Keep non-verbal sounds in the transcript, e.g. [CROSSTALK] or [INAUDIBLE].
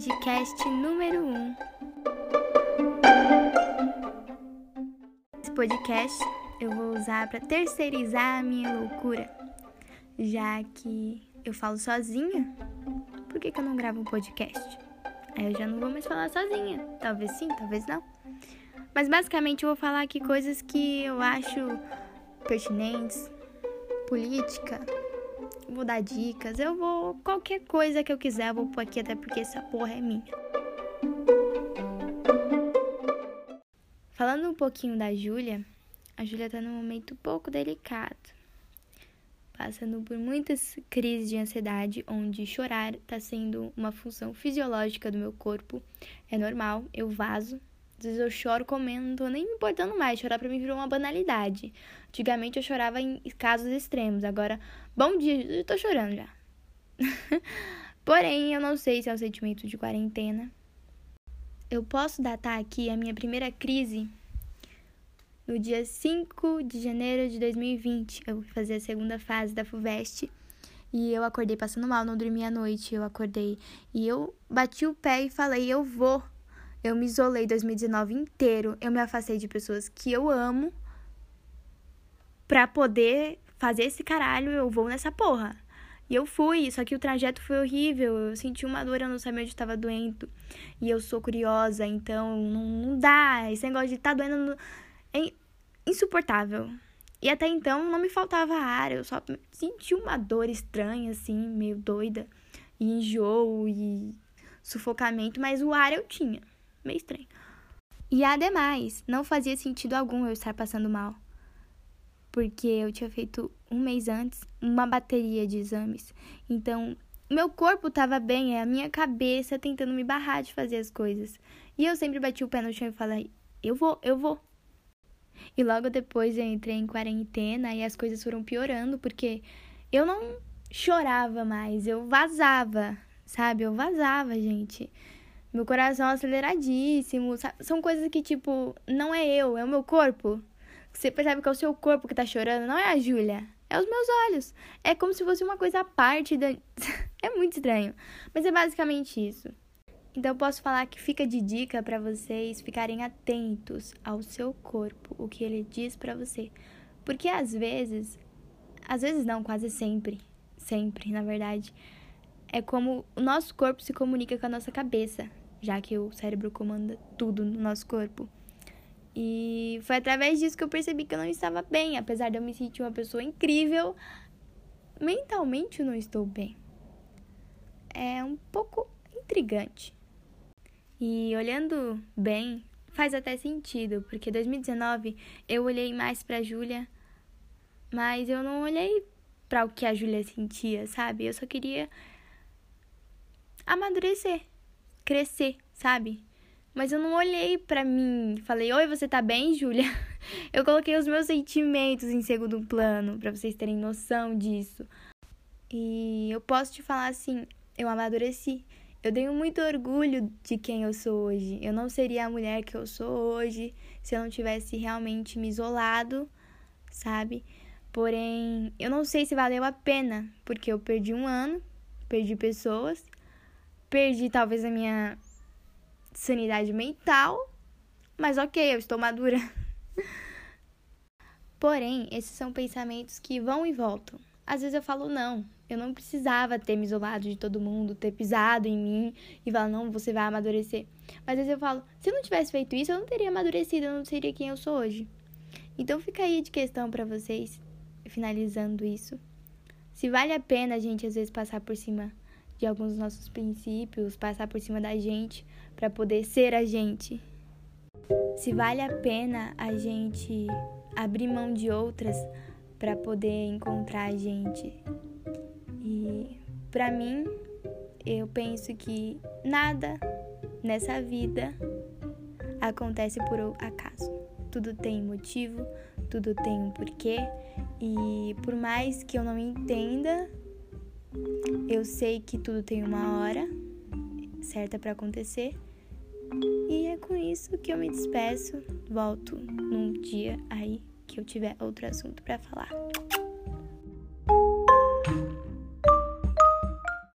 podcast número 1. Um. Esse podcast eu vou usar para terceirizar a minha loucura, já que eu falo sozinha. Por que, que eu não gravo um podcast? Aí eu já não vou mais falar sozinha. Talvez sim, talvez não. Mas basicamente eu vou falar aqui coisas que eu acho pertinentes, política, vou dar dicas, eu vou. Qualquer coisa que eu quiser, eu vou pôr aqui, até porque essa porra é minha. Falando um pouquinho da Júlia, a Júlia tá num momento pouco delicado. Passando por muitas crises de ansiedade, onde chorar tá sendo uma função fisiológica do meu corpo. É normal, eu vazo, às vezes eu choro comendo, não tô nem me importando mais. Chorar pra mim virou uma banalidade. Antigamente eu chorava em casos extremos. Agora, bom dia, eu tô chorando já. [LAUGHS] Porém, eu não sei se é o sentimento de quarentena. Eu posso datar aqui a minha primeira crise no dia 5 de janeiro de 2020. Eu fazer a segunda fase da FUVEST. E eu acordei passando mal, não dormi à noite. Eu acordei e eu bati o pé e falei: Eu vou eu me isolei 2019 inteiro. Eu me afastei de pessoas que eu amo pra poder fazer esse caralho. Eu vou nessa porra. E eu fui, só que o trajeto foi horrível. Eu senti uma dor, eu não sabia onde estava doendo. E eu sou curiosa, então não, não dá. Esse negócio de estar tá doendo é insuportável. E até então não me faltava ar, eu só senti uma dor estranha, assim, meio doida. E enjoo e sufocamento, mas o ar eu tinha meio estranho. E ademais, não fazia sentido algum eu estar passando mal, porque eu tinha feito um mês antes uma bateria de exames. Então, meu corpo estava bem, é a minha cabeça tentando me barrar de fazer as coisas. E eu sempre bati o pé no chão e falei: eu vou, eu vou. E logo depois eu entrei em quarentena e as coisas foram piorando, porque eu não chorava mais, eu vazava, sabe? Eu vazava, gente meu coração aceleradíssimo. Sabe? São coisas que, tipo, não é eu, é o meu corpo. Você percebe que é o seu corpo que tá chorando, não é a Júlia. É os meus olhos. É como se fosse uma coisa à parte da. [LAUGHS] é muito estranho. Mas é basicamente isso. Então eu posso falar que fica de dica para vocês ficarem atentos ao seu corpo, o que ele diz para você. Porque às vezes, às vezes não, quase sempre, sempre, na verdade, é como o nosso corpo se comunica com a nossa cabeça já que o cérebro comanda tudo no nosso corpo. E foi através disso que eu percebi que eu não estava bem, apesar de eu me sentir uma pessoa incrível, mentalmente eu não estou bem. É um pouco intrigante. E olhando bem, faz até sentido, porque 2019 eu olhei mais para Júlia, mas eu não olhei para o que a Júlia sentia, sabe? Eu só queria amadurecer crescer, sabe? Mas eu não olhei para mim falei: "Oi, você tá bem, Júlia?". [LAUGHS] Eu coloquei os meus sentimentos em segundo plano para vocês terem noção disso. E eu posso te falar assim, eu amadureci. Eu tenho muito orgulho de quem eu sou hoje. Eu não seria a mulher que eu sou hoje se eu não tivesse realmente me isolado, sabe? Porém, eu não sei se valeu a pena, porque eu perdi um ano, perdi pessoas Perdi talvez a minha sanidade mental, mas ok, eu estou madura. [LAUGHS] Porém, esses são pensamentos que vão e voltam. Às vezes eu falo, não, eu não precisava ter me isolado de todo mundo, ter pisado em mim e falar, não, você vai amadurecer. Mas às vezes eu falo, se eu não tivesse feito isso, eu não teria amadurecido, eu não seria quem eu sou hoje. Então fica aí de questão para vocês, finalizando isso. Se vale a pena a gente às vezes passar por cima de alguns dos nossos princípios, passar por cima da gente para poder ser a gente. Se vale a pena a gente abrir mão de outras para poder encontrar a gente. E para mim, eu penso que nada nessa vida acontece por acaso. Tudo tem motivo, tudo tem um porquê, e por mais que eu não entenda eu sei que tudo tem uma hora certa para acontecer. E é com isso que eu me despeço. Volto num dia aí que eu tiver outro assunto para falar.